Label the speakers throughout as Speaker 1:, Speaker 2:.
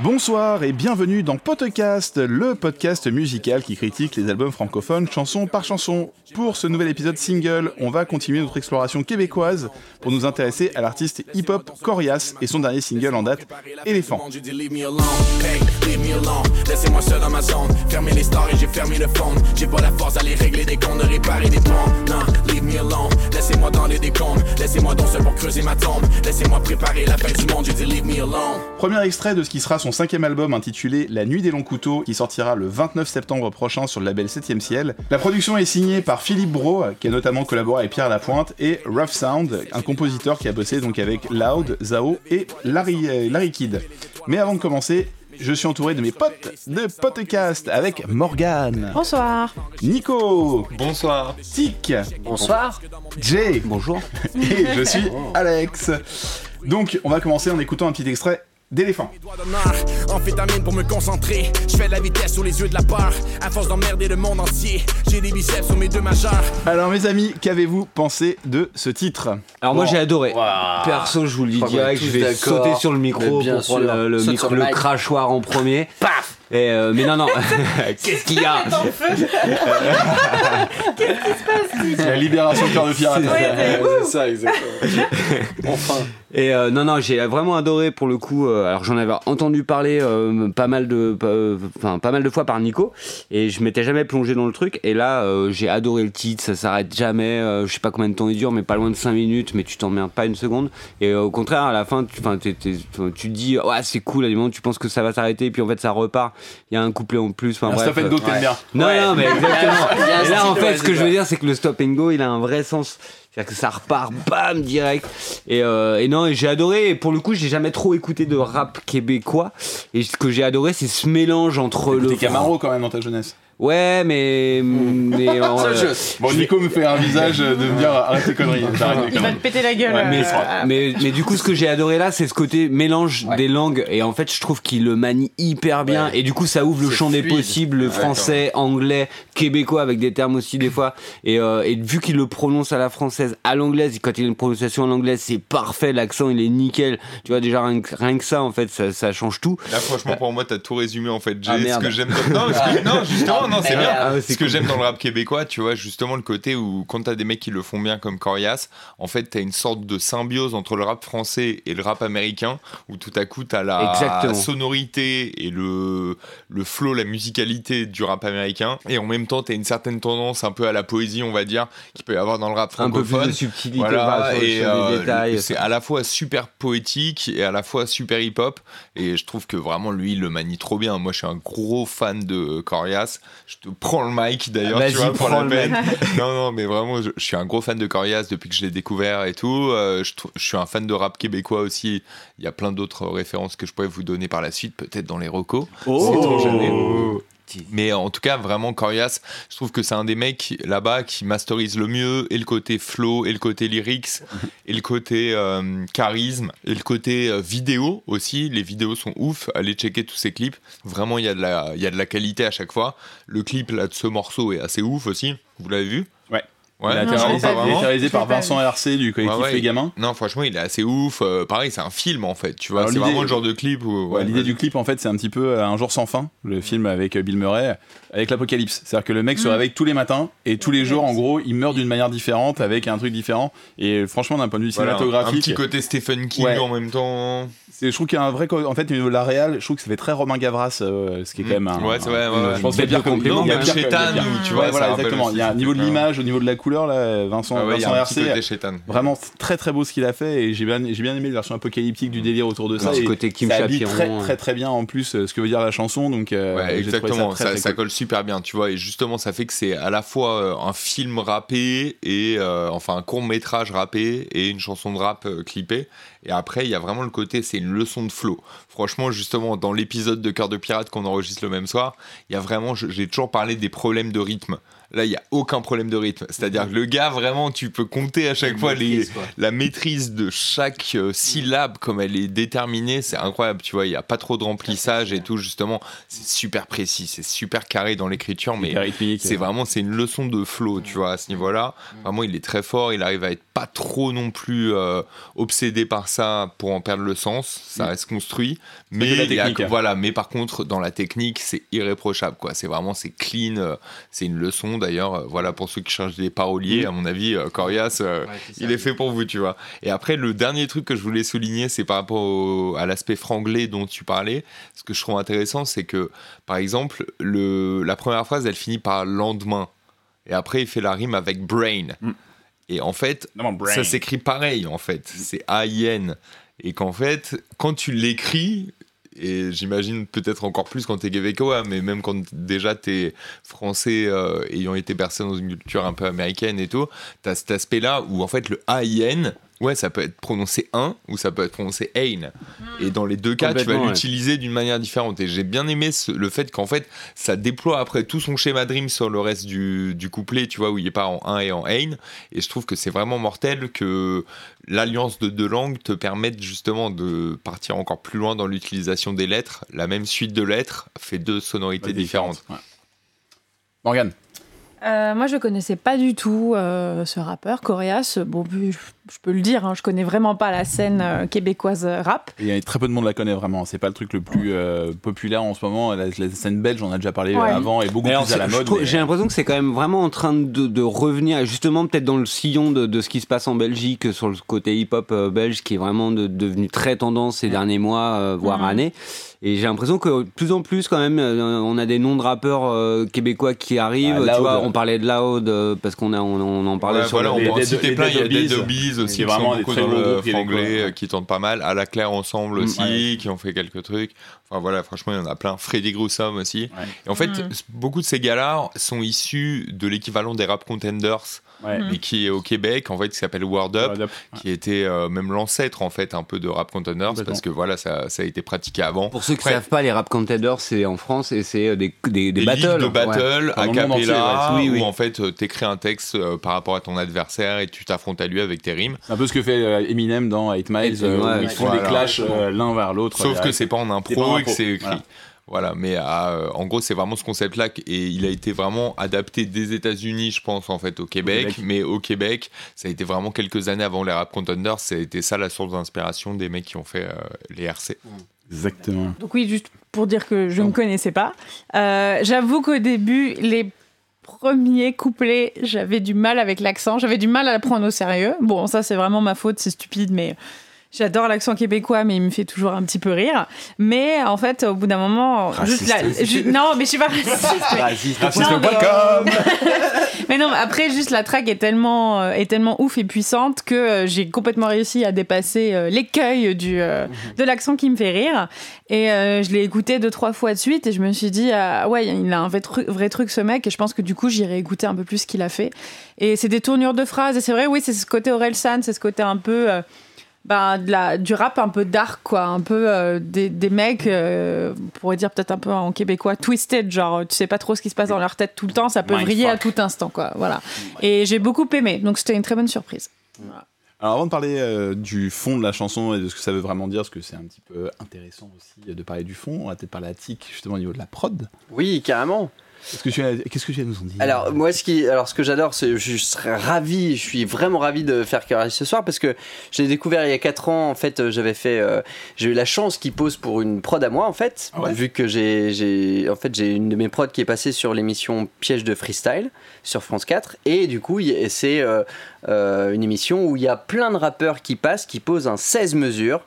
Speaker 1: Bonsoir et bienvenue dans Podcast, le podcast musical qui critique les albums francophones chanson par chanson. Pour ce nouvel épisode single, on va continuer notre exploration québécoise pour nous intéresser à l'artiste hip-hop Corias et son dernier single en date, Éléphant. Premier extrait de ce qui sera son cinquième album intitulé La Nuit des Longs Couteaux, qui sortira le 29 septembre prochain sur le label 7ème Ciel. La production est signée par Philippe Bro, qui a notamment collaboré avec Pierre Lapointe, et Rough Sound, un compositeur qui a bossé donc avec Loud, Zao et Larry, euh, Larry Kidd. Mais avant de commencer, je suis entouré de mes potes de podcast avec Morgane.
Speaker 2: Bonsoir.
Speaker 1: Nico.
Speaker 3: Bonsoir.
Speaker 1: Tic.
Speaker 4: Bonsoir.
Speaker 1: Jay.
Speaker 4: Bonjour.
Speaker 1: Et je suis Alex. Donc, on va commencer en écoutant un petit extrait d'éléphant. Amphétamine pour me concentrer. Je fais de la vitesse sous les yeux de la peur. À force d'emmerder le monde entier, j'ai des biceps sur mes deux majeurs. Alors, mes amis, qu'avez-vous pensé de ce titre
Speaker 4: Alors, moi, j'ai adoré. Perso, je vous le dis direct, je vais sauter sur le micro pour prendre le, le, micro, le crachoir en premier. Paf et euh, mais non, non. Qu'est-ce qu'il y a
Speaker 2: Qu'est-ce qui se passe
Speaker 1: La libération de cœur de pirate.
Speaker 3: C'est ça, exactement.
Speaker 4: enfin. Et euh, non, non, j'ai vraiment adoré pour le coup. Euh, alors j'en avais entendu parler euh, pas mal de, enfin pas mal de fois par Nico, et je m'étais jamais plongé dans le truc. Et là, j'ai adoré le titre. Ça s'arrête jamais. je sais pas combien de temps il dure, mais pas loin de 5 minutes. Mais tu t'emmerdes pas une seconde. Et au contraire, à la fin, tu, tu te dis, ouais, c'est cool. À du moment, tu penses que ça va s'arrêter, puis en fait, ça repart. Il y a un couplet en plus. Enfin
Speaker 1: bref. Stop and go,
Speaker 4: ouais.
Speaker 1: bien.
Speaker 4: Non, non, mais exactement. et là, en fait, ce que je veux dire, c'est que le stop and go, il a un vrai sens. C'est-à-dire que ça repart, bam, direct. Et, euh, et non, j'ai adoré. Et pour le coup, j'ai jamais trop écouté de rap québécois. Et ce que j'ai adoré, c'est ce mélange entre le.
Speaker 1: Camaro quand même dans ta jeunesse.
Speaker 4: Ouais, mais. mais
Speaker 1: euh, bon, Nico me fait un visage de me dire arrête tes conneries.
Speaker 2: Il va te péter la gueule.
Speaker 4: Ouais, mais, euh, mais, mais, du coup, ce que j'ai adoré là, c'est ce côté mélange ouais. des langues. Et en fait, je trouve qu'il le manie hyper bien. Ouais. Et du coup, ça ouvre le champ fluide. des possibles le français, anglais, québécois, avec des termes aussi des fois. Et, euh, et vu qu'il le prononce à la française, à l'anglaise, quand il a une prononciation en anglais, c'est parfait. L'accent, il est nickel. Tu vois, déjà, rien que, rien que ça, en fait, ça, ça, change tout.
Speaker 3: Là, franchement, pour moi, t'as tout résumé, en fait. Jay, ah, ce que j'aime. Non, que, non, justement, non, c'est bien. Ah, ce que j'aime dans le rap québécois, tu vois, justement le côté où quand t'as des mecs qui le font bien comme Corias, en fait t'as une sorte de symbiose entre le rap français et le rap américain, où tout à coup t'as la
Speaker 4: Exactement.
Speaker 3: sonorité et le le flow, la musicalité du rap américain, et en même temps t'as une certaine tendance un peu à la poésie, on va dire, qu'il peut y avoir dans le rap francophone.
Speaker 4: Un peu plus de subtilité,
Speaker 3: voilà,
Speaker 4: sur,
Speaker 3: et
Speaker 4: sur
Speaker 3: euh,
Speaker 4: détails.
Speaker 3: C'est à la fois super poétique et à la fois super hip-hop, et je trouve que vraiment lui il le manie trop bien. Moi je suis un gros fan de Corias. Je te prends le mic d'ailleurs, tu vois, pour la peine. non, non, mais vraiment, je, je, suis un gros fan de Corias depuis que je l'ai découvert et tout. Euh, je, je, suis un fan de rap québécois aussi. Il y a plein d'autres références que je pourrais vous donner par la suite, peut-être dans les recos.
Speaker 1: Oh.
Speaker 3: Mais en tout cas, vraiment, Corias, je trouve que c'est un des mecs là-bas qui masterise le mieux et le côté flow, et le côté lyrics, et le côté euh, charisme, et le côté euh, vidéo aussi. Les vidéos sont ouf. Allez checker tous ces clips. Vraiment, il y, a de la, y a de la qualité à chaque fois. Le clip là, de ce morceau est assez ouf aussi. Vous l'avez vu?
Speaker 1: Ouais.
Speaker 3: Ouais,
Speaker 1: il a été réalisé, réalisé par Vincent RC du collectif
Speaker 3: ouais, ouais.
Speaker 1: Les Gamins.
Speaker 3: Non, franchement, il est assez ouf. Euh, pareil, c'est un film en fait. Tu vois, c'est vraiment le genre de clip où.
Speaker 1: Ouais, L'idée du clip, en fait, c'est un petit peu Un jour sans fin, le film avec Bill Murray, avec l'apocalypse. C'est-à-dire que le mec mmh. se réveille tous les matins et tous les jours, en gros, il meurt d'une manière différente avec un truc différent. Et franchement, d'un point de vue
Speaker 3: voilà,
Speaker 1: cinématographique.
Speaker 3: Un petit côté Stephen King en même temps.
Speaker 1: Je trouve qu'il y a un vrai. En fait, au niveau de la réal, je trouve que ça fait très Romain Gavras, euh, ce qui est quand même un.
Speaker 3: Ouais, c'est vrai. Ouais, ouais.
Speaker 1: Je pense y a bien
Speaker 3: compliment. Il y a Chétan, tu vois.
Speaker 1: Voilà, exactement. Il y a un niveau de l'image, au niveau de la couleur, là, Vincent,
Speaker 3: ah ouais,
Speaker 1: Vincent RC.
Speaker 3: Vraiment
Speaker 1: très très beau ce qu'il a fait et j'ai bien, j'ai bien aimé la version apocalyptique du délire autour de ça.
Speaker 4: Ce côté Kim
Speaker 1: ça
Speaker 4: Chapiron.
Speaker 1: très très très bien en plus ce que veut dire la chanson. Donc,
Speaker 3: ouais, exactement. Ça, ça colle super bien, tu vois. Et justement, ça fait que c'est à la fois un film rappé et enfin un court métrage rappé et une chanson de rap clippée. Et après, il y a vraiment le côté, c'est une leçon de flow. Franchement, justement, dans l'épisode de Cœur de Pirate qu'on enregistre le même soir, il y a vraiment, j'ai toujours parlé des problèmes de rythme. Là, il y a aucun problème de rythme. C'est-à-dire que le gars, vraiment, tu peux compter à chaque fois les, la maîtrise de chaque euh, syllabe comme elle est déterminée. C'est incroyable, tu vois. Il n'y a pas trop de remplissage et tout, justement. C'est super précis, c'est super carré dans l'écriture, mais c'est vraiment c'est une leçon de flow, tu vois, à ce niveau-là. Vraiment, il est très fort. Il arrive à être pas trop non plus euh, obsédé par ça pour en perdre le sens. Ça reste construit, mais voilà. Mais par contre, dans la technique, c'est irréprochable, quoi. C'est vraiment c'est clean. Euh, c'est une leçon d'ailleurs. Euh, voilà pour ceux qui cherchent des paroliers, à mon avis, Corias, il est fait pour vous, tu vois. Et après, le dernier truc que je voulais souligner, c'est par rapport à l'aspect franglais dont tu parlais. Ce que je trouve intéressant, c'est que par exemple, le, la première phrase, elle finit par lendemain. Et après, il fait la rime avec brain. Mm. Et en fait, ça s'écrit pareil, en fait. C'est A-I-N. Et qu'en fait, quand tu l'écris, et j'imagine peut-être encore plus quand t'es québécois, mais même quand déjà t'es français euh, ayant été bercé dans une culture un peu américaine et tout, t'as cet aspect-là où en fait le A-I-N, ouais, ça peut être prononcé un ou ça peut être prononcé ein. Et dans les deux cas, tu vas l'utiliser d'une manière différente. Et j'ai bien aimé le fait qu'en fait, ça déploie après tout son schéma Dream sur le reste du, du couplet, tu vois, où il n'est pas en un et en ein. Et je trouve que c'est vraiment mortel que l'alliance de deux langues te permette justement de partir encore plus loin dans l'utilisation des lettres. La même suite de lettres fait deux sonorités différentes.
Speaker 5: Morgane
Speaker 2: euh, moi, je connaissais pas du tout euh, ce rappeur, Coréas. Bon, je, peux le dire, hein, je connais vraiment pas la scène euh, québécoise rap.
Speaker 5: Il y a très peu de monde la connaît vraiment. C'est pas le truc le plus populaire en ce moment. La, scène belge, on a déjà parlé avant, et beaucoup plus à la mode.
Speaker 4: J'ai l'impression que c'est quand même vraiment en train de, revenir, justement peut-être dans le sillon de, ce qui se passe en Belgique, sur le côté hip-hop belge, qui est vraiment devenu très tendance ces derniers mois, voire mm. années. Et j'ai l'impression que de plus en plus, quand même, euh, on a des noms de rappeurs euh, québécois qui arrivent. Ah, tu vois, on parlait de Loud euh, parce qu'on a, on, en parlait sur
Speaker 3: voilà, on en citer plein. Il y a Dead Aussi, vraiment beaucoup dans le franglais, qui tentent pas mal. À la Claire ensemble mm, aussi, qui ont fait quelques trucs. Enfin voilà, franchement, il y en a plein. Freddy Grusom aussi. Et en fait, mm. beaucoup de ces gars-là sont issus de l'équivalent des rap contenders mais qui est au Québec, en fait, qui s'appelle Word Up, qui était euh, même l'ancêtre, en fait, un peu de Rap Contenders, parce que voilà, ça, ça, a été pratiqué avant.
Speaker 4: Pour ceux qui ne savent pas, les Rap Contenders, c'est en France et c'est euh, des, des,
Speaker 3: des,
Speaker 4: battles.
Speaker 3: de battle à capella, oui, où en fait, euh, tu écris un texte par rapport à ton adversaire et tu t'affrontes à lui avec tes rimes.
Speaker 5: Un peu ce que fait Eminem dans 8 Miles, où ils font des clashs l'un vers l'autre.
Speaker 3: Sauf que c'est pas en impro et que c'est écrit. Voilà, mais euh, en gros, c'est vraiment ce concept-là et il a été vraiment adapté des États-Unis, je pense, en fait, au Québec, Mais au Québec, ça a été vraiment quelques années avant les Rap Contenders. Ça a été ça la source d'inspiration des mecs qui ont fait euh, les RC.
Speaker 5: Exactement.
Speaker 2: Donc oui, juste pour dire que je ne connaissais pas. Euh, j'avoue qu'au début, les premiers couplets, j'avais du mal avec l'accent, j'avais du mal à la prendre au sérieux. Bon, ça c'est vraiment ma faute, c'est stupide, mais J'adore l'accent québécois, mais il me fait toujours un petit peu rire. Mais en fait, au bout d'un moment, juste non, mais je suis pas raciste. mais... non, après, juste la track est tellement, euh, est tellement ouf et puissante que euh, j'ai complètement réussi à dépasser euh, l'écueil du mhm. de l'accent qui me fait rire. Et je l'ai écouté deux trois fois de suite et je me suis dit ah, ouais, il a un vrai truc, vrai truc ce mec. Et je pense que du coup, j'irai écouter un peu plus ce qu'il a fait. Et c'est des tournures de phrases. Et c'est vrai, oui, c'est ce côté San, c'est ce côté un peu bah, de la, du rap un peu dark, quoi. Un peu euh, des, des, mecs, euh, on pourrait dire peut-être un peu en québécois, twisted, genre tu sais pas trop ce qui se passe dans leur tête tout le temps, ça peut briller à tout instant, quoi. Voilà. Et j'ai beaucoup aimé, donc c'était une très bonne surprise.
Speaker 5: Alors avant de parler euh, du fond de la chanson et de ce que ça veut vraiment dire, parce que c'est un petit peu intéressant aussi de parler du fond, on va peut-être parler à Tic justement au niveau de la prod.
Speaker 4: Oui, carrément.
Speaker 5: Qu'est-ce que tu as, qu'est-ce que tu as nous en dire
Speaker 4: Alors moi, ce qui, alors ce que j'adore, c'est, je serais ravi, je suis vraiment ravi de faire Carré ce soir parce que j'ai découvert il y a 4 ans. En fait, j'avais fait, euh, j'ai eu la chance qu'il pose pour une prod à moi en fait, ah vu que j'ai, j'ai, en fait, j'ai une de mes prods qui est passée sur l'émission Piège de freestyle sur France 4 et du coup, c'est euh, euh, une émission où il y a plein de rappeurs qui passent, qui posent un 16 mesures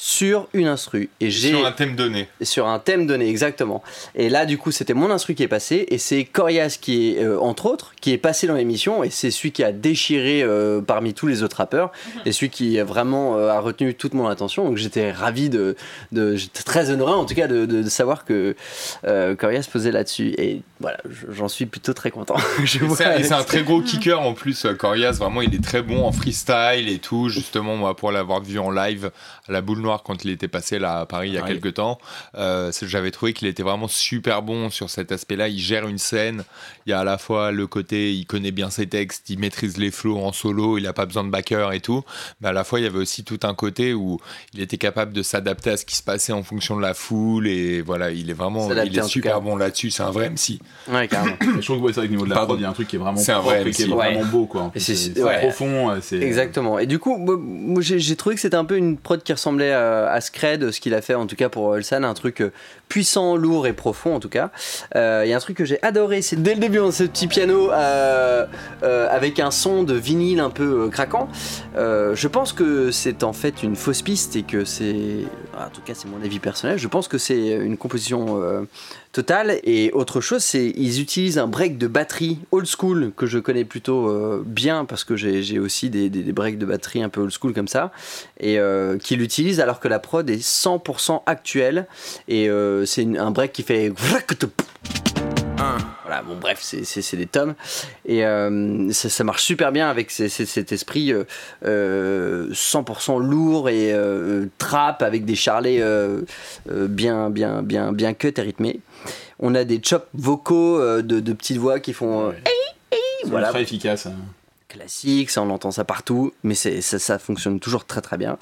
Speaker 4: sur une instru.
Speaker 3: Et j'ai sur un thème donné.
Speaker 4: Sur un thème donné, exactement. Et là, du coup, c'était mon instru qui est passé, et c'est Corias qui est, euh, entre autres, qui est passé dans l'émission, et c'est celui qui a déchiré euh, parmi tous les autres rappeurs, mhm. et celui qui vraiment euh, a retenu toute mon attention. Donc j'étais ravi de, de j'étais très honoré en tout cas de, de, savoir que Corias posait là-dessus. Et voilà, j'en suis plutôt très content.
Speaker 3: c'est un très gros kicker en plus, Corias. Vraiment, il est très bon en freestyle et tout. Justement, moi, pour l'avoir vu en live à la boule Noir quand il était passé là à Paris il y a quelques temps. J'avais trouvé qu'il était vraiment super bon sur cet aspect-là. Il gère une scène. Il y a à la fois le côté, il connaît bien ses textes, il maîtrise les flots en solo, il n'a pas besoin de backer et tout. Mais à la fois, il y avait aussi tout un côté où il était capable de s'adapter à ce qui se passait en fonction de la foule. Et voilà, il est vraiment, il est super bon là-dessus. C'est un vrai MC.
Speaker 5: Ouais, carrément. je trouve que c'est au niveau de la prod, il y a un truc qui est vraiment, un vrai qui est vraiment beau, quoi. C'est profond.
Speaker 6: Exactement. Et du coup, j'ai trouvé que c'était un peu une prod qui ressemblait à, Scred, ce qu'il a fait en tout cas pour Ulsan, un truc euh, puissant, lourd et profond en tout cas. Euh, il y a un truc que j'ai adoré, c'est dès le début, hein, ce petit piano euh, avec un son de vinyle un peu craquant. je pense que c'est en fait une fausse piste et que c'est, en tout cas c'est mon avis personnel, je pense que c'est une composition Total. Et autre chose, c'est ils utilisent un break de batterie old school que je connais plutôt euh, bien parce que j'ai aussi des, des, breaks de batterie un peu old school comme ça et euh, qu'ils utilisent alors que la prod est 100% actuelle et euh, c'est un break qui fait voilà, bon, bref, c'est des tomes. Et ça, marche super bien avec cet esprit 100% lourd et trap avec des charlets bien, bien, bien, bien cut et rythmés. On a des chops vocaux euh, de, petites voix qui font. Euh,
Speaker 5: voilà. Très efficace. Hein.
Speaker 6: Classique, ça on entend ça partout, mais ça, ça fonctionne toujours très très bien.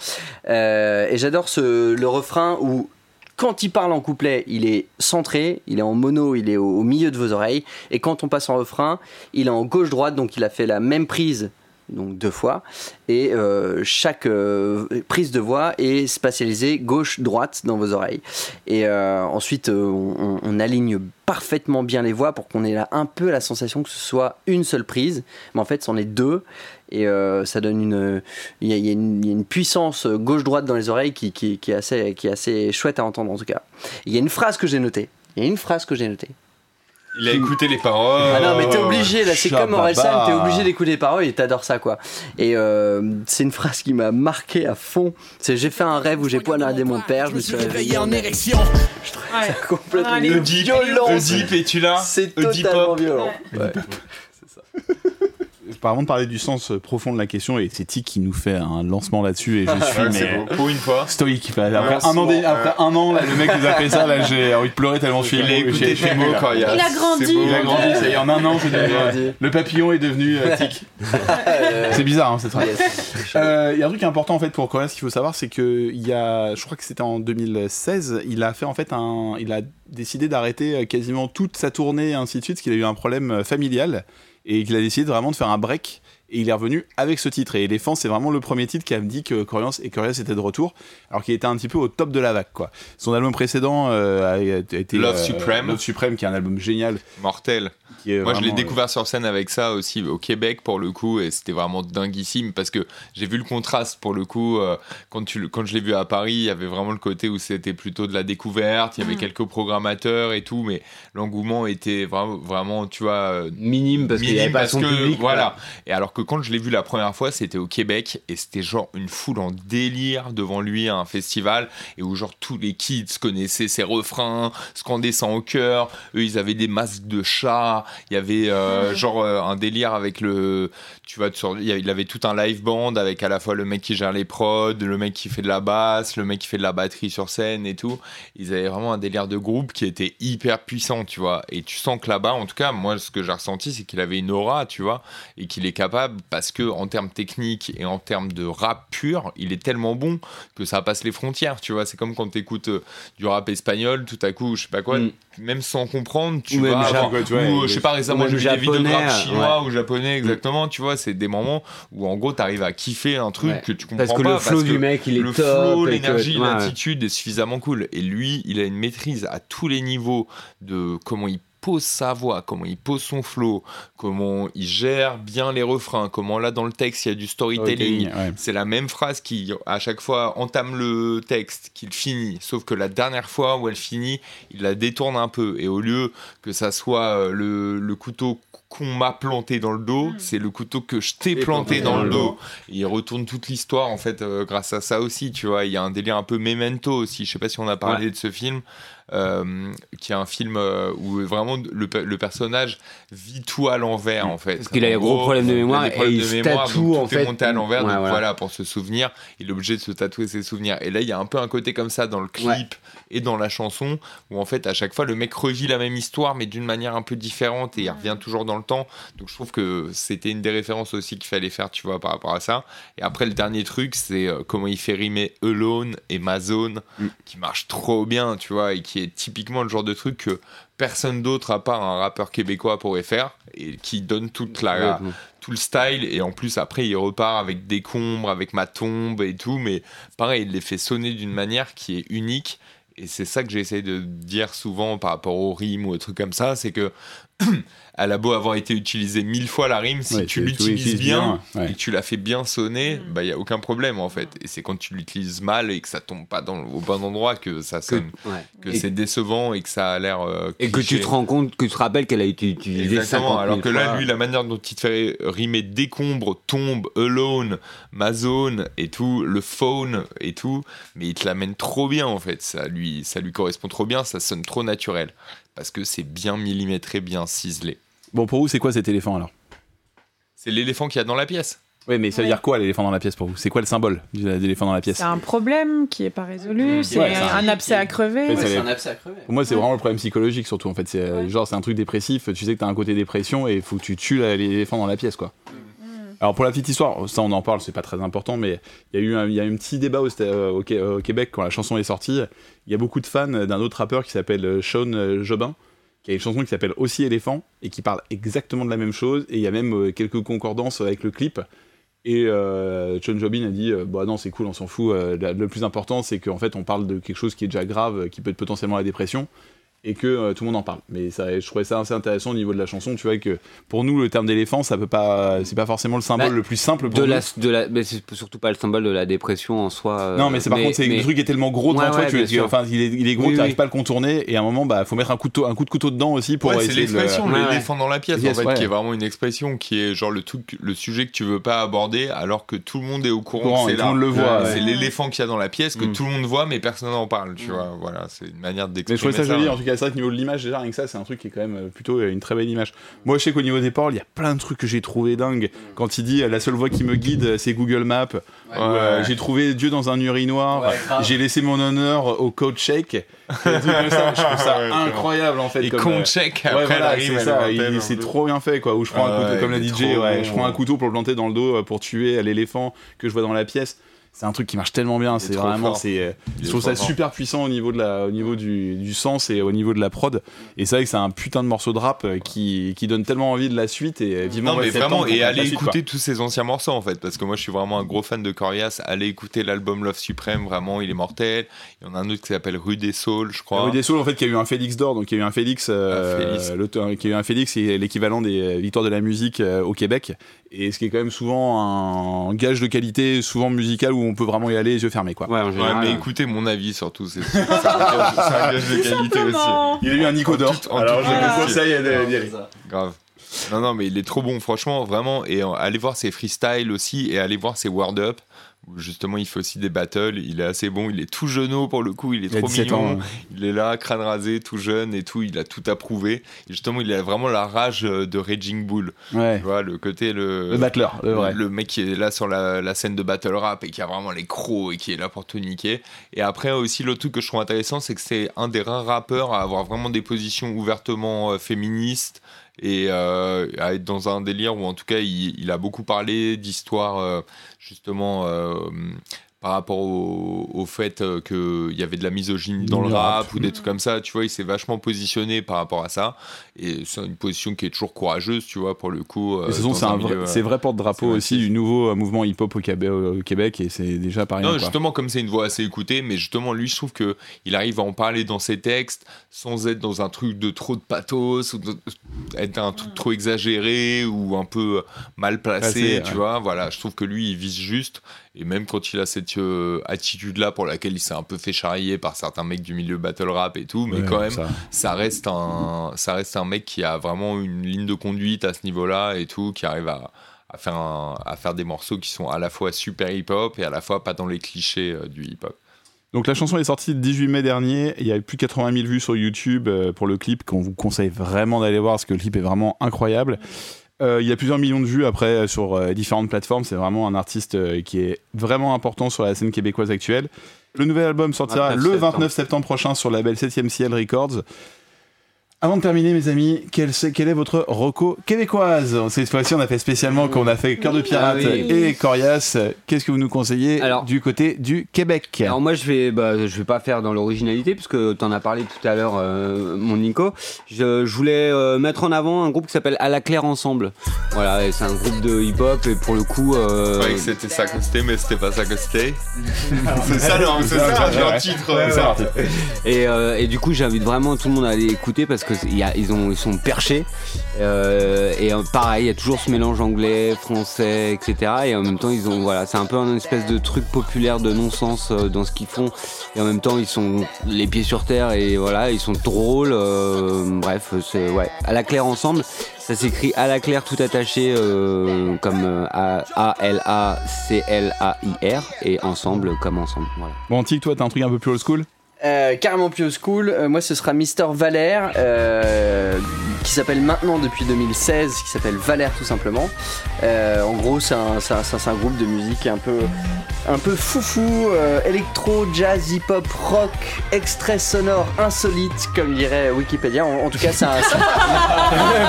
Speaker 6: Euh, et j'adore le refrain où quand il parle en couplet, il est centré, il est en mono, il est au, milieu de vos oreilles. Et quand on passe en refrain, il est en gauche-droite, donc il a fait la même prise donc deux fois, et euh, chaque euh, prise de voix est spatialisée gauche-droite dans vos oreilles. Et euh, ensuite, on, aligne parfaitement bien les voix pour qu'on ait là un peu la sensation que ce soit une seule prise, mais en fait, c'en est deux, et ça donne une, il y, a une puissance gauche-droite dans les oreilles qui, qui, est assez, qui est assez chouette à entendre en tout cas. Il y a une phrase que j'ai notée. Il y a une phrase que j'ai notée.
Speaker 3: Il a écouté les paroles.
Speaker 6: Ah non, mais t'es obligé, là, c'est comme Orelsan, t'es obligé d'écouter les paroles et t'adores ça, quoi. Et euh, c'est une phrase qui m'a marqué à fond. C'est j'ai fait un rêve où j'ai poignardé mon père, je me suis réveillé en érection. Je trouve ça complètement
Speaker 3: violent. Oedipe, et tu l'as
Speaker 6: C'est totalement violent. Ouais.
Speaker 5: C'est ça. Avant de parler du sens profond de la question, et c'est Tic qui nous fait un lancement là-dessus, et je suis mais,
Speaker 3: pour une fois.
Speaker 5: stoïque. Après, un, an, après un an, là, le mec nous a fait ça, là, j'ai envie de pleurer tellement je suis
Speaker 2: écouté quand il, a... il a grandi.
Speaker 5: Il a grandi, ça y est, en un an, le papillon est devenu euh, Tic. c'est bizarre, hein, cette phrase. Euh, il y a un truc important en fait pour Coréa, ce qu'il faut savoir, c'est que il y a, je crois que c'était en 2016, il a fait en fait un, il a décidé d'arrêter euh, quasiment toute sa tournée et ainsi de suite, parce qu'il a eu un problème familial et qu'il a décidé vraiment de faire un break et il est revenu avec ce titre. Et Elephant, c'est vraiment le premier titre qui a dit que Corias et Corias étaient de retour, alors qu'il était un petit peu au top de la vague, quoi. Son album précédent euh, a, été
Speaker 3: Love euh, Supreme.
Speaker 5: Love Supreme, qui est un album génial.
Speaker 3: Mortel. Moi, je l'ai découvert sur scène avec ça aussi au Québec pour le coup, et c'était vraiment dinguissime parce que j'ai vu le contraste pour le coup. Euh, quand, tu, quand je l'ai vu à Paris, il y avait vraiment le côté où c'était plutôt de la découverte, il y avait mm. quelques programmateurs et tout, mais l'engouement était vraiment, vraiment, tu vois,
Speaker 6: minime parce qu'il n'y avait pas son public.
Speaker 3: Voilà. Et alors que quand je l'ai vu la première fois, c'était au Québec et c'était genre une foule en délire devant lui à un festival et où genre tous les kids connaissaient ses refrains, scandaient ça au cœur. Eux, ils avaient des masques de chat. Il y avait euh, genre euh, un délire avec le, tu vois, il avait tout un live band avec à la fois le mec qui gère les prods, le mec qui fait de la basse, le mec qui fait de la batterie sur scène et tout. Ils avaient vraiment un délire de groupe qui était hyper puissant, tu vois. Et tu sens que là-bas, en tout cas, moi, ce que j'ai ressenti, c'est qu'il avait une aura, tu vois, et qu'il est capable parce que en termes techniques et en termes de rap pur, il est tellement bon que ça passe les frontières, tu vois. C'est comme quand tu écoutes euh, du rap espagnol, tout à coup, je sais pas quoi, mm. même sans comprendre, tu ou vas avoir, ou je sais pas récemment, j'ai vu des vidéos de rap chinois ou japonais, exactement, tu vois, c'est des moments où en gros, tu arrives à kiffer un truc que tu comprends
Speaker 6: parce que
Speaker 3: pas.
Speaker 6: Le flow du mec, il est
Speaker 3: le flow, l'énergie, l'attitude est suffisamment cool. Et lui, il a une maîtrise à tous les niveaux de comment il pose sa voix, comment il pose son flow, comment il gère bien les refrains, comment là dans le texte il y a du storytelling. C'est la même phrase qui à chaque fois entame le texte, qu'il finit. Sauf que la dernière fois où elle finit, il la détourne un peu. Et au lieu que ça soit euh, le, couteau qu'on m'a planté dans le dos, hmm. c'est le couteau que je t'ai planté, dans, le dos. il retourne toute l'histoire en fait euh, grâce à ça aussi, tu vois. Il y a un délire un peu memento aussi. Je sais pas si on a parlé de ce film. Euh, qui est un film euh, où vraiment le, le, personnage vit tout à l'envers en fait.
Speaker 4: Parce qu'il a des gros problèmes de mémoire et il se tatoue en fait.
Speaker 3: monté à l'envers, donc voilà. pour se souvenir, il est obligé de se tatouer ses souvenirs. Et là, il y a un peu un côté comme ça dans le clip et dans la chanson où en fait à chaque fois le mec revit la même histoire mais d'une manière un peu différente et il revient toujours dans le temps. Donc je trouve que c'était une des références aussi qu'il fallait faire, tu vois, par rapport à ça. Et après le dernier truc, c'est euh, comment il fait rimer Alone et Ma Zone, mm. qui marche trop bien, tu vois, et qui est typiquement le genre de truc que personne d'autre à part un rappeur québécois pourrait faire et qui donne toute la tout le style et en plus après il repart avec des combres avec ma tombe et tout mais pareil il les fait sonner d'une manière qui est unique et c'est ça que j'essaie de dire souvent par rapport aux rimes ou des trucs comme ça, c'est que elle a beau avoir été utilisée mille fois la rime, si tu l'utilises bien, et que tu la fais bien sonner, mm. bah il y a aucun problème en fait. Et c'est quand tu l'utilises mal et que ça tombe pas dans, au bon endroit que ça sonne, que, c'est décevant et que ça a l'air. Euh,
Speaker 4: et que tu te rends compte, que tu te rappelles qu'elle a été utilisée.
Speaker 3: Exactement. Alors que là, lui, la manière dont il te fait rimer décombre, tombe, alone, ma zone et tout, le phone et tout, mais il te l'amène trop bien en fait. Ça lui, ça lui correspond trop bien, ça sonne trop naturel parce que c'est bien millimétré, bien ciselé.
Speaker 5: Bon, pour vous, c'est quoi cet éléphant alors
Speaker 3: C'est l'éléphant qu'il y a dans la pièce.
Speaker 5: Oui, mais ça veut dire quoi l'éléphant dans la pièce pour vous C'est quoi le symbole de l'éléphant dans la pièce
Speaker 2: C'est un problème qui est pas résolu, c'est un, abcès à crever.
Speaker 6: c'est un abcès à crever.
Speaker 5: Pour moi, c'est vraiment le problème psychologique surtout. En fait, c'est genre c'est un truc dépressif. Tu sais que t'as un côté dépression et il faut que tu tues l'éléphant dans la pièce, quoi. Mm. Alors pour la petite histoire, ça on en parle, c'est pas très important, mais il y a eu un, y a un petit débat au, au, Québec quand la chanson est sortie. Il y a beaucoup de fans d'un autre rappeur qui s'appelle Sean Jobin, qui a une chanson qui s'appelle aussi Éléphant et qui parle exactement de la même chose. Et il y a même euh, quelques concordances avec le clip. Et euh, John Jobin a dit Bah non, c'est cool, on s'en fout. Euh, le plus important, c'est qu'en fait, on parle de quelque chose qui est déjà grave, qui peut être potentiellement la dépression et que euh, tout le monde en parle. Mais ça, je trouvais ça assez intéressant au niveau de la chanson, tu vois, que pour nous, le terme d'éléphant, ça peut pas, c'est pas forcément le symbole bah, le plus simple pour
Speaker 4: de
Speaker 5: nous.
Speaker 4: La, de la, mais c'est surtout pas le symbole de la dépression en soi.
Speaker 5: Euh, non, mais c'est par contre, c'est le truc est tellement gros devant toi, tu, enfin, il est, il est gros, tu n'arrives pas à le contourner, et à un moment, bah, faut mettre un, couteau, un coup de couteau dedans aussi pour
Speaker 3: C'est l'expression, l'éléphant dans la pièce, en fait, qui est vraiment une expression qui est genre le truc, le sujet que tu veux pas aborder, alors que tout le monde est au courant,
Speaker 5: c'est tout le monde le voit.
Speaker 3: C'est l'éléphant qu'il y a dans la pièce que mm. tout le monde voit, mais personne n'en parle, tu mm. vois. Voilà, c'est une manière d'exprimer.
Speaker 5: Mais je trouvais ça joli, en tout cas, c'est vrai que niveau de l'image, rien que ça, c'est un truc qui est quand même euh, plutôt euh, une très belle image. Moi, je sais qu'au niveau des paroles, il y a plein de trucs que j'ai trouvé dingues. Quand il dit euh, la seule voie qui me guide, c'est Google Maps. j'ai trouvé Dieu dans un urinoir. j'ai laissé mon honneur au coach shake. je trouve ça incroyable en fait.
Speaker 3: Et coach shake après
Speaker 5: c'est trop bien fait quoi. Où je prends un couteau, comme la DJ, je prends un couteau pour le planter dans le dos pour tuer l'éléphant que je vois dans la pièce c'est un truc qui marche tellement bien. C'est vraiment, c'est, euh, je trouve ça super puissant au niveau de la, au niveau du, du, sens et au niveau de la prod. Et c'est vrai que c'est un putain de morceau de rap euh, qui, qui donne tellement envie de la suite et euh, vivement.
Speaker 3: Non, mais vraiment, et allez écouter tous ces anciens morceaux en fait, parce que moi je suis vraiment un gros fan de Corias. Allez écouter l'album Love Supreme, vraiment, il est mortel. Il y en a un autre qui s'appelle Rue des Saules, je crois.
Speaker 5: Rue des Saules, en fait, qui a eu un Félix d'or, donc il y a eu un Félix, euh, qui a eu un Félix, c'est l'équivalent des victoires de la musique au Québec et ce qui est quand même souvent un gage de qualité, souvent musical, où on peut vraiment y aller les yeux fermés. Quoi.
Speaker 3: Ouais, mais écoutez mon avis surtout, c'est un, gage de qualité aussi.
Speaker 5: Il a eu un Nico d'or, alors je vous conseille d'y aller.
Speaker 3: Grave. Non, non, mais il est trop bon, franchement, vraiment. Et allez voir ses freestyles aussi, et allez voir ses word justement il fait aussi des battles. Il est assez bon, il est tout jeuneau pour le coup, il est trop mignon. Il est là, crâne rasé, tout jeune et tout. Il a tout approuvé. Et justement, il a vraiment la rage euh, de Raging Bull.
Speaker 5: Ouais.
Speaker 3: Tu vois, le côté le.
Speaker 5: Le le vrai.
Speaker 3: Le mec qui est là sur la, scène de battle rap et qui a vraiment les crocs et qui est là pour tout niquer. Et après aussi, l'autre truc que je trouve intéressant, c'est que c'est un des rares rappeurs à avoir vraiment des positions ouvertement euh, féministes et euh, à être dans un délire où en tout cas il, a beaucoup parlé d'histoire euh, justement euh, par rapport au, fait euh, qu'il y avait de la misogynie dans le rap, ou des trucs comme ça, tu vois, il s'est vachement positionné par rapport à ça. Et c'est une position qui est toujours courageuse, tu vois, pour le coup.
Speaker 5: Euh, c'est vrai, porte-drapeau aussi du nouveau euh, mouvement hip-hop au, Québec, et c'est déjà pas rien.
Speaker 3: Non, justement, comme c'est une voix assez écoutée, mais justement, lui, je trouve qu'il arrive à en parler dans ses textes sans être dans un truc de trop de pathos, ou être un truc trop exagéré ou un peu mal placé, tu vois. Voilà, je trouve que lui, il vise juste. Et même quand il a cette euh, attitude-là pour laquelle il s'est un peu fait charrier par certains mecs du milieu battle rap et tout, mais quand même, ça. reste un, ça reste un mec qui a vraiment une ligne de conduite à ce niveau-là et tout, qui arrive à, à faire, à faire des morceaux qui sont à la fois super hip-hop et à la fois pas dans les clichés euh, du hip-hop.
Speaker 5: Donc la chanson est sortie le 18 mai dernier, il y a plus de 80 000 vues sur YouTube pour le clip qu'on vous conseille vraiment d'aller voir parce que le clip est vraiment incroyable. Il y a plusieurs millions de vues après sur différentes plateformes, c'est vraiment un artiste qui est vraiment important sur la scène québécoise actuelle. Le nouvel album sortira le 29 septembre prochain sur le label 7ème Ciel Records. Avant de terminer, mes amis, quelle, est votre roco québécoise? Cette fois-ci, on a fait spécialement qu'on a fait Cœur de Pirate ah et Corias. Qu'est-ce que vous nous conseillez du côté du Québec?
Speaker 4: Alors moi, je vais, bah, je vais pas faire dans l'originalité puisque tu en as parlé tout à l'heure, euh, mon Nico. Je, voulais euh, mettre en avant un groupe qui s'appelle À la Claire Ensemble. Voilà, c'est un groupe de hip-hop et pour le coup. Euh...
Speaker 3: que c'était Sacosté, mais c'était pas Sacosté. c'est ça, c'est ça, leur titre.
Speaker 4: et, euh, et du coup, j'invite vraiment tout le monde à aller écouter parce que ils, ont, ils sont perchés. Euh, et euh, pareil, il y a toujours ce mélange anglais, français, etc. Et en même temps, ils ont, voilà, c'est un peu un espèce de truc populaire de non-sens euh, dans ce qu'ils font. Et en même temps, ils sont les pieds sur terre et voilà, ils sont drôles. bref, c'est ouais, à la claire ensemble. Ça s'écrit à la claire tout attaché comme A-L-A-C-L-A-I-R et ensemble comme ensemble.
Speaker 5: Bon, Tic, toi, t'as un truc un peu plus old school?
Speaker 6: Euh, carrément plus school. Euh, moi, ce sera Mister Valère, euh, qui s'appelle maintenant depuis 2016, qui s'appelle Valère tout simplement. en gros, c'est un, un, groupe de musique un peu, un foufou, électro, jazz, hip-hop, rock, extrait sonore insolite, comme dirait Wikipédia. En, tout cas, c'est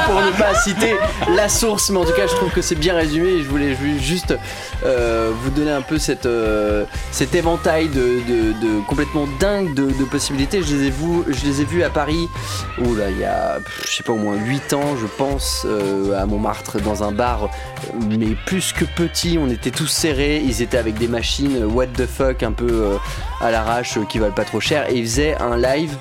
Speaker 6: pour ne pas citer la source, mais en tout cas, je trouve que c'est bien résumé. Et je voulais juste vous donner un peu cet éventail de complètement dingue de, possibilités. Je les ai vus, je les ai vus à Paris, où là, il y a, je sais pas, au moins 8 ans, je pense, euh, à Montmartre, dans un bar, mais plus que petit, on était tous serrés, ils étaient avec des machines, what the fuck, un peu euh, à l'arrache, euh, qui valent pas trop cher, et ils faisaient un live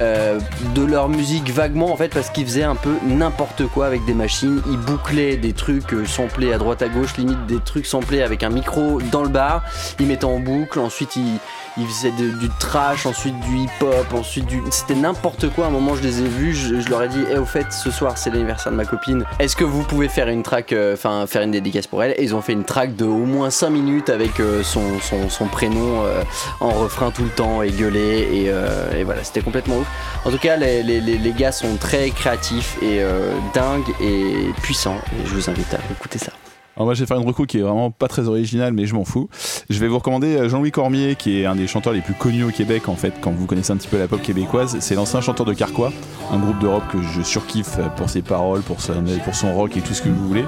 Speaker 6: de leur musique vaguement en fait parce qu'ils faisaient un peu n'importe quoi avec des machines. Ils bouclaient des trucs samplés à droite à gauche, limite des trucs samplés avec un micro dans le bar. Ils mettaient en boucle, ensuite ils, faisaient du trash, ensuite du hip-hop, ensuite du. C'était n'importe quoi. À un moment, je les ai vus, je, leur ai dit, eh, au fait, ce soir, c'est l'anniversaire de ma copine. Est-ce que vous pouvez faire une track, euh, enfin, faire une dédicace pour elle? Et ils ont fait une track de au moins 5 minutes avec euh, son, prénom euh, en refrain tout le temps et gueuler. Et, voilà, c'était complètement ouf. En tout cas, les, gars sont très créatifs et dingues et puissants. Et je vous invite à écouter ça.
Speaker 5: Alors moi, je vais faire une qui est vraiment pas très originale, mais je m'en fous. Je vais vous recommander euh, Jean-Louis Cormier, qui est un des chanteurs les plus connus au Québec, en fait, quand vous connaissez un petit peu la pop québécoise. C'est l'ancien chanteur de Carquois, un groupe de rock que je surkiffe pour ses paroles, pour son, pour son rock et tout ce que vous voulez.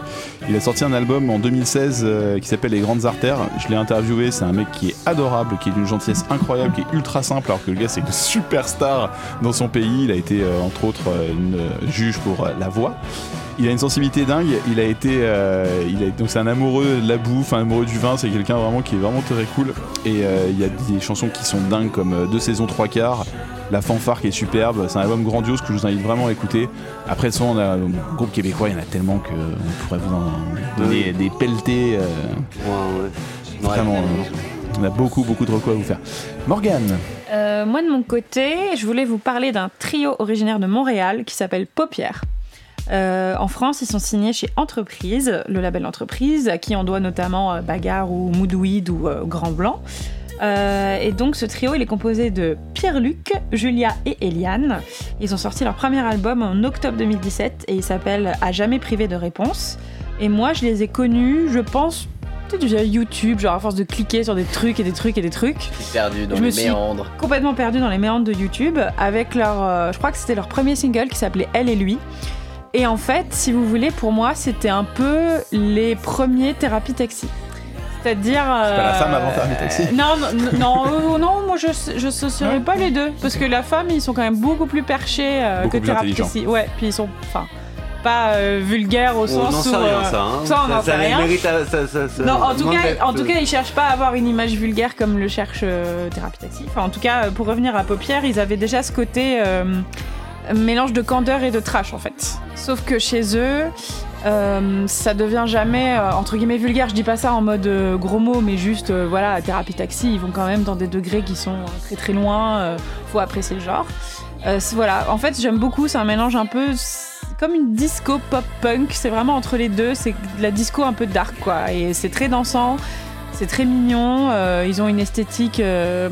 Speaker 5: Il a sorti un album en 2016 euh, qui s'appelle Les Grandes Artères. Je l'ai interviewé, c'est un mec qui est adorable, qui est d'une gentillesse incroyable, qui est ultra simple, alors que le gars c'est une superstar dans son pays. Il a été euh, entre autres une juge pour La Voix il a une sensibilité dingue. Il a été, euh, il a, donc c'est un amoureux de la bouffe, un amoureux du vin. C'est quelqu'un vraiment qui est vraiment très cool. Et euh, il y a des chansons qui sont dingues comme euh, Deux saisons trois quarts, La fanfare qui est superbe. C'est un album grandiose que je vous invite vraiment à écouter. Après ça, on a un groupe québécois. Il y en a tellement que on pourrait vous en donner des pelletés. Vraiment, on a beaucoup beaucoup de recours à vous faire. Morgane.
Speaker 2: moi de mon côté, je voulais vous parler d'un trio originaire de Montréal qui s'appelle Paupière. Euh, en France, ils sont signés chez Entreprise, le label Entreprise, à qui on doit notamment euh, Bagarre ou Moodweed ou euh, Grand Blanc. et donc ce trio, il est composé de Pierre-Luc, Julia et Eliane. Ils ont sorti leur premier album en octobre 2017 et il s'appelle À jamais privé de réponse. Et moi, je les ai connus, je pense, peut-être via YouTube, genre à force de cliquer sur des trucs et des trucs et des trucs.
Speaker 6: Perdu dans je les me méandres.
Speaker 2: Suis complètement perdu dans les méandres de YouTube avec leur, je crois que c'était leur premier single qui s'appelait Elle et lui. Et en fait, si vous voulez, pour moi, c'était un peu les premiers thérapies taxi. C'est-à-dire.
Speaker 5: C'est pas la femme avant thérapie taxi
Speaker 2: Non, non, non, euh, non, moi je je associerais pas les deux. Parce que la femme, ils sont quand même beaucoup plus perchés euh, que thérapie taxi. Ouais, puis ils sont. Enfin pas euh, vulgaires au sens
Speaker 4: où. Rien, ça, hein.
Speaker 2: ça, on n'en sait rien. non, en tout, cas, en tout cas, ils cherchent pas à avoir une image vulgaire comme le cherche Thérapie Taxi. Enfin, en tout cas, pour revenir à Paupière, ils avaient déjà ce côté mélange de candeur et de trash en fait. Sauf que chez eux, euh, ça devient jamais euh, entre guillemets vulgaire. Je dis pas ça en mode euh, gros mot, mais juste voilà, thérapie taxi, ils vont quand même dans des degrés qui sont très très loin. faut apprécier le genre. voilà, en fait, j'aime beaucoup. C'est un mélange un peu comme une disco pop punk. C'est vraiment entre les deux. C'est la disco un peu dark quoi, et c'est très dansant. C'est très mignon. Euh, ils ont une esthétique euh,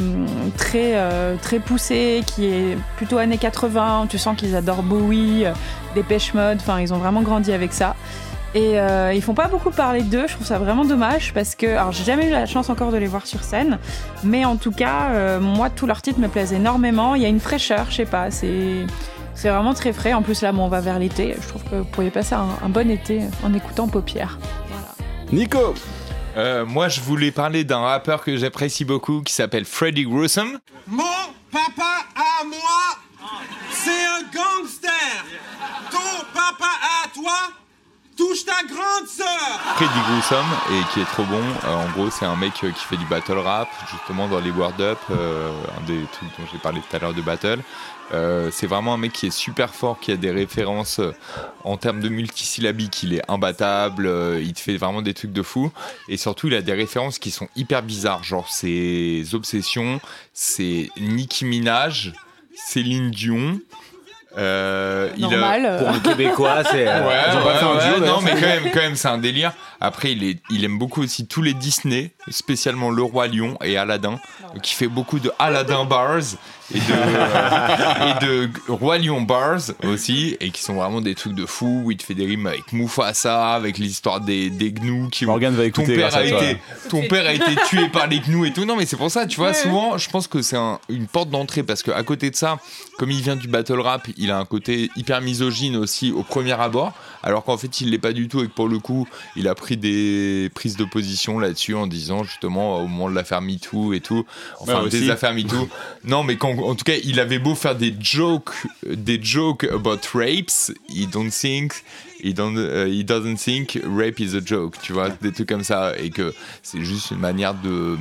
Speaker 2: très, euh, très poussée qui est plutôt années 80. Tu sens qu'ils adorent Bowie, Dépêche Mode. Enfin, ils ont vraiment grandi avec ça. Et ils font pas beaucoup parler d'eux. Je trouve ça vraiment dommage parce que, alors, j'ai jamais eu la chance encore de les voir sur scène, mais en tout cas, moi, tous leurs titres me plaisent énormément. Il y a une fraîcheur, je sais pas. C'est c'est vraiment très frais. En plus, là, bon, on va vers l'été. Je trouve que vous pourriez passer un, bon été en écoutant Paupière. Voilà.
Speaker 5: Nico
Speaker 3: euh, moi, je voulais parler d'un rappeur que j'apprécie beaucoup qui s'appelle Freddy Gruesome.
Speaker 7: Mon papa à moi, c'est un gangster. Ton papa à toi, touche ta grande sœur.
Speaker 3: Freddy Gruesome, et qui est trop bon. Euh, en gros, c'est un mec euh, qui fait du battle rap, justement dans les Word Up, un des trucs dont j'ai parlé tout à l'heure de battle. Euh, c'est vraiment un mec qui est super fort, qui a des références euh, en termes de multisyllabiques, il est imbattable, euh, il te fait vraiment des trucs de fou. Et surtout, il a des références qui sont hyper bizarres, genre ses obsessions, c'est Nicki Minaj, Céline Dion.
Speaker 2: Normal.
Speaker 4: Pour un Québécois, c'est.
Speaker 3: ouais, non, mais quand même, quand même, c'est un délire. Après, il, est, il aime beaucoup aussi tous les Disney, spécialement Le Roi Lion et Aladdin, qui fait beaucoup de Aladdin bars et de, euh, et de Roi Lion Bars aussi, et qui sont vraiment des trucs de fou, où il te fait des rimes avec Mufasa, avec l'histoire des, des gnous qui
Speaker 5: Morgan va écouter
Speaker 3: ton père a été Ton père a été tué par les gnous et tout. Non, mais c'est pour ça, tu vois, souvent, je pense que c'est une porte d'entrée, parce qu'à côté de ça, comme il vient du battle rap, il a un côté hyper misogyne aussi au premier abord, alors qu'en fait, il l'est pas du tout, et que pour le coup, il a pris des prises de position là-dessus en disant justement au moment de l'affaire MeToo et tout, enfin des affaires MeToo. non, mais quand en tout cas, il avait beau faire des jokes, des jokes about rapes, he don't think, he, don't, uh, he doesn't think rape is a joke, tu vois, des trucs comme ça, et que c'est juste une manière de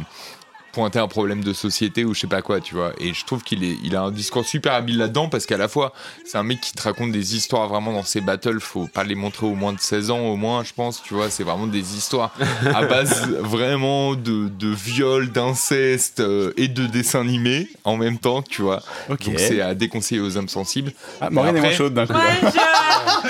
Speaker 3: pointer un problème de société ou je sais pas quoi, tu vois. Et je trouve qu'il est, il a un discours super habile là-dedans parce qu'à la fois, c'est un mec qui te raconte des histoires vraiment dans ses battles, faut pas les montrer au moins de 16 ans, au moins, je pense, tu vois. C'est vraiment des histoires à base vraiment de, de viol, d'inceste euh, et de dessins animés en même temps, tu vois. Donc c'est à déconseiller aux hommes sensibles.
Speaker 5: Ah, Maureen est moins chaude d'un coup.
Speaker 2: Ouais,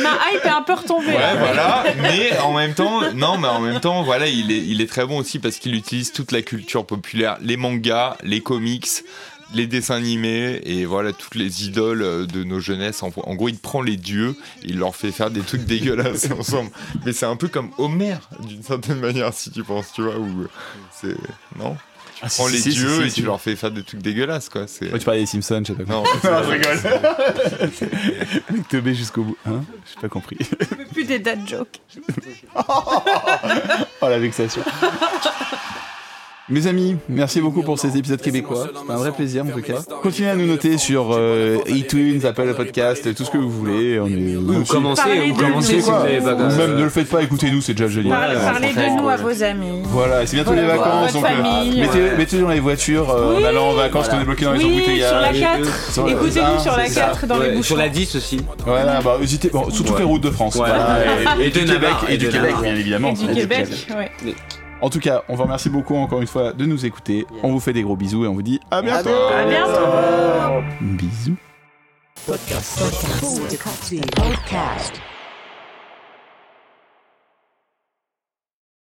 Speaker 2: Ma hype est un peu retombée.
Speaker 3: Ouais, voilà. Mais en même temps, non, mais en même temps, voilà, il est, il est très bon aussi parce qu'il utilise toute la culture populaire les mangas, les comics, les dessins animés et voilà toutes les idoles euh, de nos jeunesses. En, gros, il prend les dieux, il leur fait faire des trucs dégueulasses ensemble. Mais c'est un peu comme Homer d'une certaine manière, si tu penses, tu vois, ou c'est non? Tu ah, prends les dieux et tu leur fais faire des trucs dégueulasses, quoi.
Speaker 5: tu parlais des Simpsons, je sais pas.
Speaker 3: Non,
Speaker 5: je rigole. Mec, te jusqu'au bout. Hein? J'ai pas compris.
Speaker 2: plus des dad jokes.
Speaker 5: oh la vexation. Mes amis, merci beaucoup pour ces épisodes québécois. C'est un vrai plaisir en tout cas. Continuez à nous noter sur euh, iTunes, Apple Podcast, tout ce que vous voulez. On est,
Speaker 4: ou commencez, ou commencez si vous
Speaker 5: avez pas Ou même ne le faites pas, écoutez-nous, c'est déjà génial.
Speaker 2: Parlez, de nous à vos amis.
Speaker 5: Voilà, c'est bientôt les vacances, donc euh, mettez, dans les voitures euh, en allant en vacances, on est bloqué dans les embouteillages.
Speaker 2: Sur la 4. Écoutez-nous sur la 4 dans les bouchons.
Speaker 4: Sur la 10 aussi.
Speaker 5: Voilà, bah hésitez, sur toutes les routes de France. Et du Québec, et du Québec, bien évidemment.
Speaker 2: Et du Québec, oui.
Speaker 5: En tout cas, on vous remercie beaucoup encore une fois de nous écouter. On vous fait des gros bisous et on vous dit à bientôt.
Speaker 2: À bientôt.
Speaker 5: Bisous.
Speaker 8: Podcast. Podcast. Podcast.